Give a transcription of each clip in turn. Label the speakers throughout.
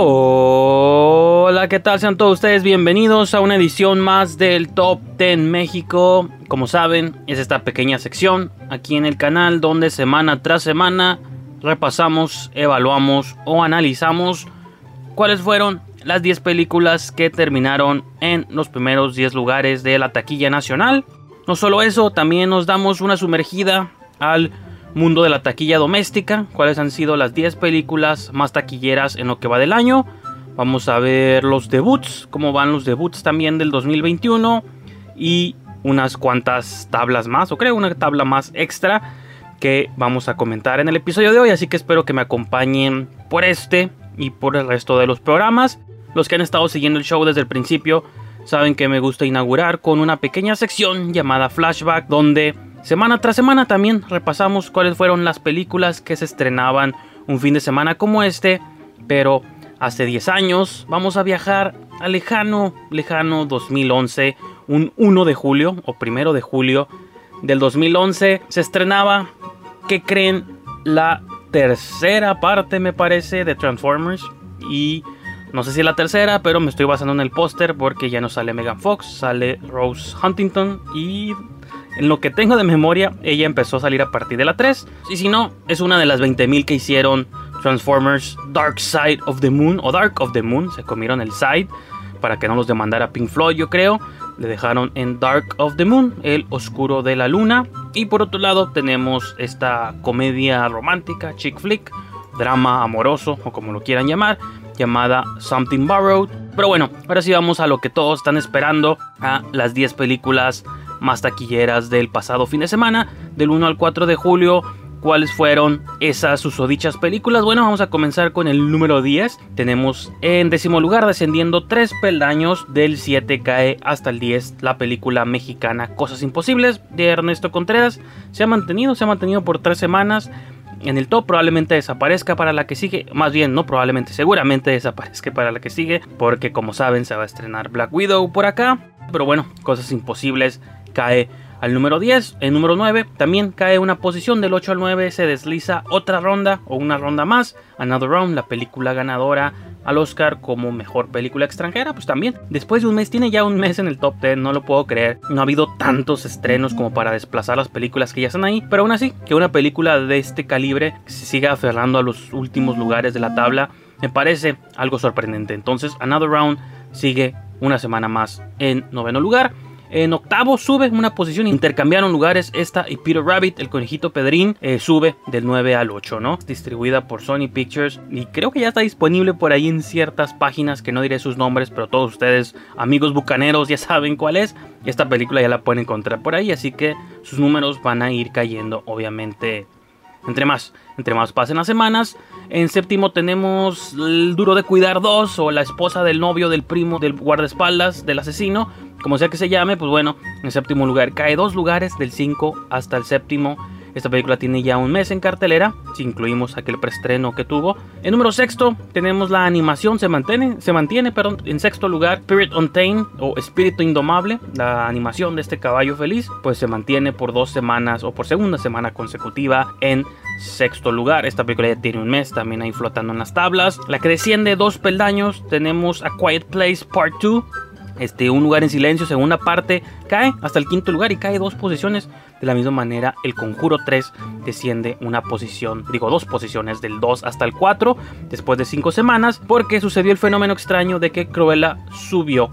Speaker 1: Hola, ¿qué tal? Sean todos ustedes bienvenidos a una edición más del Top 10 México. Como saben, es esta pequeña sección aquí en el canal donde semana tras semana repasamos, evaluamos o analizamos cuáles fueron las 10 películas que terminaron en los primeros 10 lugares de la taquilla nacional. No solo eso, también nos damos una sumergida al mundo de la taquilla doméstica, cuáles han sido las 10 películas más taquilleras en lo que va del año. Vamos a ver los debuts, cómo van los debuts también del 2021 y unas cuantas tablas más, o creo una tabla más extra que vamos a comentar en el episodio de hoy, así que espero que me acompañen por este y por el resto de los programas. Los que han estado siguiendo el show desde el principio saben que me gusta inaugurar con una pequeña sección llamada Flashback donde Semana tras semana también repasamos cuáles fueron las películas que se estrenaban un fin de semana como este, pero hace 10 años vamos a viajar al lejano, lejano 2011, un 1 de julio o primero de julio del 2011 se estrenaba, ¿qué creen? La tercera parte me parece de Transformers y no sé si la tercera, pero me estoy basando en el póster porque ya no sale Megan Fox, sale Rose Huntington y en lo que tengo de memoria, ella empezó a salir a partir de la 3. Y si no, es una de las 20.000 que hicieron Transformers Dark Side of the Moon o Dark of the Moon. Se comieron el side para que no los demandara Pink Floyd, yo creo. Le dejaron en Dark of the Moon, el oscuro de la luna. Y por otro lado tenemos esta comedia romántica, chick flick, drama amoroso o como lo quieran llamar, llamada Something Borrowed. Pero bueno, ahora sí vamos a lo que todos están esperando, a las 10 películas más taquilleras del pasado fin de semana, del 1 al 4 de julio. ¿Cuáles fueron esas susodichas películas? Bueno, vamos a comenzar con el número 10. Tenemos en décimo lugar, descendiendo tres peldaños, del 7 cae hasta el 10, la película mexicana Cosas Imposibles de Ernesto Contreras. Se ha mantenido, se ha mantenido por tres semanas en el top probablemente desaparezca para la que sigue, más bien no probablemente, seguramente desaparezca para la que sigue, porque como saben se va a estrenar Black Widow por acá, pero bueno, cosas imposibles cae al número 10. En número 9 también cae una posición del 8 al 9. Se desliza otra ronda o una ronda más. Another Round, la película ganadora al Oscar como mejor película extranjera. Pues también, después de un mes, tiene ya un mes en el top 10. No lo puedo creer. No ha habido tantos estrenos como para desplazar las películas que ya están ahí. Pero aún así, que una película de este calibre se siga aferrando a los últimos lugares de la tabla. Me parece algo sorprendente. Entonces, Another Round sigue una semana más en noveno lugar. En octavo sube una posición, intercambiaron lugares esta y Peter Rabbit, el conejito Pedrín, eh, sube del 9 al 8, ¿no? Distribuida por Sony Pictures y creo que ya está disponible por ahí en ciertas páginas que no diré sus nombres, pero todos ustedes, amigos bucaneros, ya saben cuál es. Esta película ya la pueden encontrar por ahí, así que sus números van a ir cayendo, obviamente, entre más, entre más pasen las semanas. En séptimo tenemos el duro de cuidar 2 o la esposa del novio del primo del guardaespaldas del asesino como sea que se llame, pues bueno, en séptimo lugar cae dos lugares del 5 hasta el séptimo. Esta película tiene ya un mes en cartelera, si incluimos aquel preestreno que tuvo. En número sexto tenemos la animación, se mantiene, se mantiene perdón, en sexto lugar Spirit Untamed o Espíritu Indomable, la animación de este caballo feliz, pues se mantiene por dos semanas o por segunda semana consecutiva en sexto lugar. Esta película ya tiene un mes también ahí flotando en las tablas. La que desciende dos peldaños tenemos A Quiet Place Part 2 este, un lugar en silencio, segunda parte, cae hasta el quinto lugar y cae dos posiciones. De la misma manera, el Conjuro 3 desciende una posición, digo dos posiciones, del 2 hasta el 4, después de cinco semanas, porque sucedió el fenómeno extraño de que Cruella subió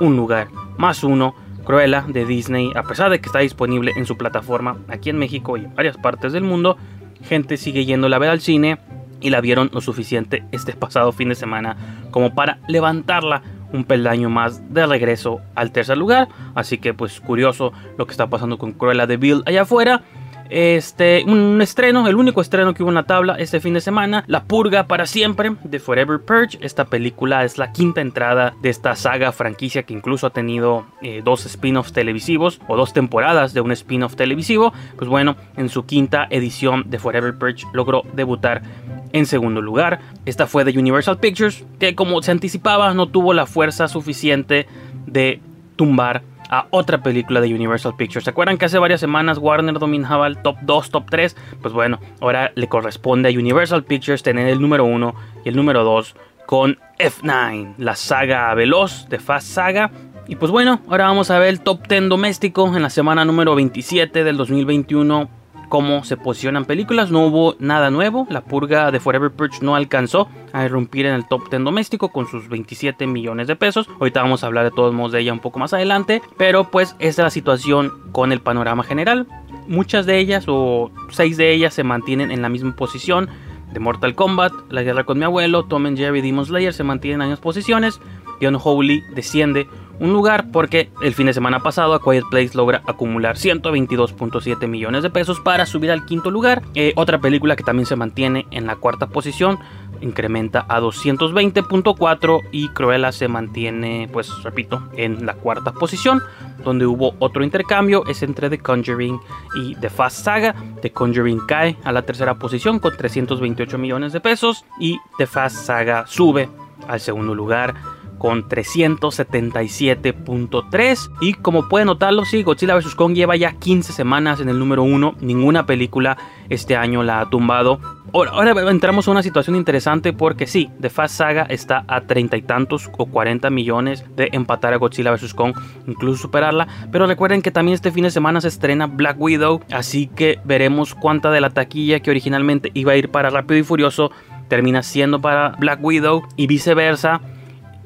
Speaker 1: un lugar, más uno. Cruella de Disney, a pesar de que está disponible en su plataforma aquí en México y en varias partes del mundo, gente sigue yendo a ver al cine y la vieron lo suficiente este pasado fin de semana como para levantarla un peldaño más de regreso al tercer lugar. Así que pues curioso lo que está pasando con Cruella de Bill allá afuera. Este, un estreno, el único estreno que hubo en la tabla este fin de semana, La Purga para siempre de Forever Purge. Esta película es la quinta entrada de esta saga franquicia que incluso ha tenido eh, dos spin-offs televisivos o dos temporadas de un spin-off televisivo. Pues bueno, en su quinta edición de Forever Purge logró debutar en segundo lugar, esta fue de Universal Pictures, que como se anticipaba no tuvo la fuerza suficiente de tumbar a otra película de Universal Pictures. ¿Se acuerdan que hace varias semanas Warner dominaba el top 2, top 3? Pues bueno, ahora le corresponde a Universal Pictures tener el número 1 y el número 2 con F9, la saga veloz de Fast Saga. Y pues bueno, ahora vamos a ver el top 10 doméstico en la semana número 27 del 2021 cómo se posicionan películas. No hubo nada nuevo. La purga de Forever Purge no alcanzó a irrumpir en el top 10 doméstico con sus 27 millones de pesos. Ahorita vamos a hablar de todos modos de ella un poco más adelante. Pero pues esta es la situación con el panorama general. Muchas de ellas o seis de ellas se mantienen en la misma posición. De Mortal Kombat, La Guerra con mi abuelo, Tom and Jerry, Demon Slayer se mantienen en las posiciones. The Unholy desciende un lugar porque el fin de semana pasado A Quiet Place logra acumular 122.7 millones de pesos para subir al quinto lugar. Eh, otra película que también se mantiene en la cuarta posición incrementa a 220.4 y Cruella se mantiene, pues repito, en la cuarta posición, donde hubo otro intercambio, es entre The Conjuring y The Fast Saga. The Conjuring cae a la tercera posición con 328 millones de pesos y The Fast Saga sube al segundo lugar con 377.3 y como pueden notarlo, sí, Godzilla vs. Kong lleva ya 15 semanas en el número 1, ninguna película este año la ha tumbado. Ahora, entramos a una situación interesante porque sí, The Fast Saga está a treinta y tantos o 40 millones de empatar a Godzilla vs. Kong, incluso superarla, pero recuerden que también este fin de semana se estrena Black Widow, así que veremos cuánta de la taquilla que originalmente iba a ir para Rápido y Furioso termina siendo para Black Widow y viceversa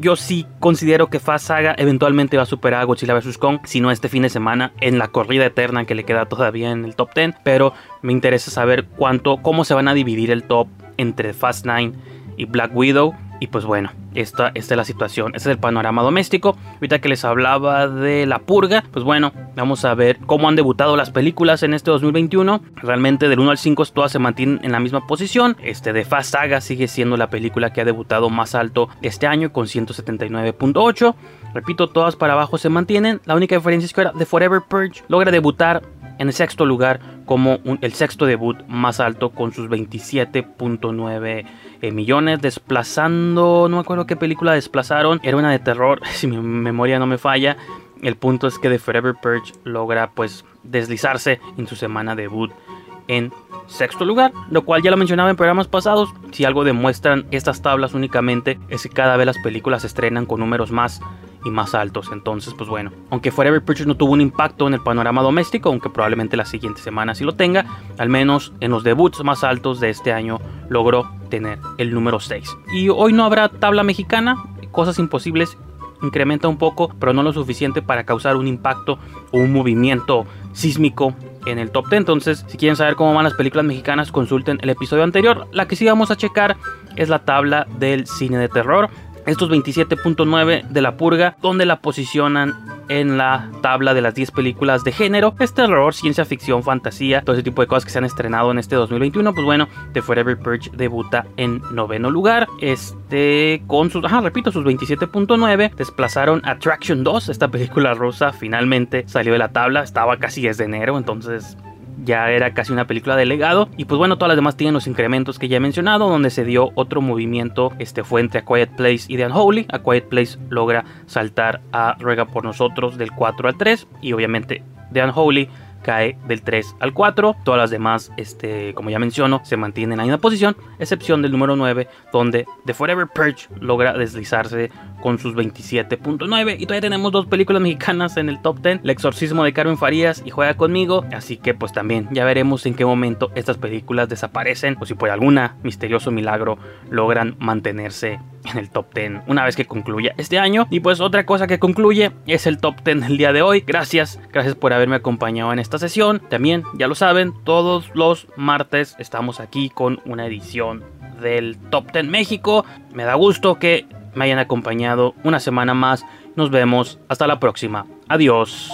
Speaker 1: yo sí considero que Fast Saga eventualmente va a superar a Godzilla vs. Kong, si no este fin de semana, en la corrida eterna que le queda todavía en el top 10. Pero me interesa saber cuánto, cómo se van a dividir el top entre Fast 9 y Black Widow. Y pues bueno, esta, esta, es la situación, este es el panorama doméstico. Ahorita que les hablaba de la purga, pues bueno, vamos a ver cómo han debutado las películas en este 2021. Realmente del 1 al 5 todas se mantienen en la misma posición. Este de Fast Saga sigue siendo la película que ha debutado más alto este año con 179.8. Repito, todas para abajo se mantienen. La única diferencia es que ahora The Forever Purge logra debutar en el sexto lugar como el sexto debut más alto con sus 27.9 eh, millones, desplazando, no me acuerdo qué película desplazaron, era una de terror, si mi memoria no me falla. El punto es que The Forever Purge logra pues deslizarse en su semana debut en sexto lugar, lo cual ya lo mencionaba en programas pasados. Si algo demuestran estas tablas únicamente es que cada vez las películas se estrenan con números más y más altos. Entonces, pues bueno, aunque Forever Purchase no tuvo un impacto en el panorama doméstico, aunque probablemente la siguiente semana sí lo tenga, al menos en los debuts más altos de este año logró tener el número 6. Y hoy no habrá tabla mexicana, cosas imposibles incrementa un poco, pero no lo suficiente para causar un impacto o un movimiento sísmico en el top 10. Entonces, si quieren saber cómo van las películas mexicanas, consulten el episodio anterior. La que sí vamos a checar es la tabla del cine de terror estos 27.9 de la purga, donde la posicionan en la tabla de las 10 películas de género. Es terror, ciencia ficción, fantasía, todo ese tipo de cosas que se han estrenado en este 2021. Pues bueno, The Forever Purge debuta en noveno lugar. Este, con sus, ajá, repito, sus 27.9 desplazaron Attraction 2. Esta película rosa finalmente salió de la tabla. Estaba casi desde enero, entonces ya era casi una película de legado. Y pues bueno, todas las demás tienen los incrementos que ya he mencionado, donde se dio otro movimiento, este fue entre A Quiet Place y The Unholy. A Quiet Place logra saltar a Ruega por nosotros del 4 al 3 y obviamente The Unholy cae del 3 al 4. Todas las demás, este, como ya menciono, se mantienen en la misma posición, excepción del número 9, donde The Forever Purge logra deslizarse con sus 27.9. Y todavía tenemos dos películas mexicanas en el top 10, El exorcismo de Carmen Farías y Juega conmigo. Así que pues también ya veremos en qué momento estas películas desaparecen o si por alguna misterioso milagro logran mantenerse en el top 10 una vez que concluya este año. Y pues otra cosa que concluye es el top 10 del día de hoy. Gracias, gracias por haberme acompañado en esta sesión. También, ya lo saben, todos los martes estamos aquí con una edición del Top 10 México. Me da gusto que me hayan acompañado una semana más. Nos vemos hasta la próxima. Adiós.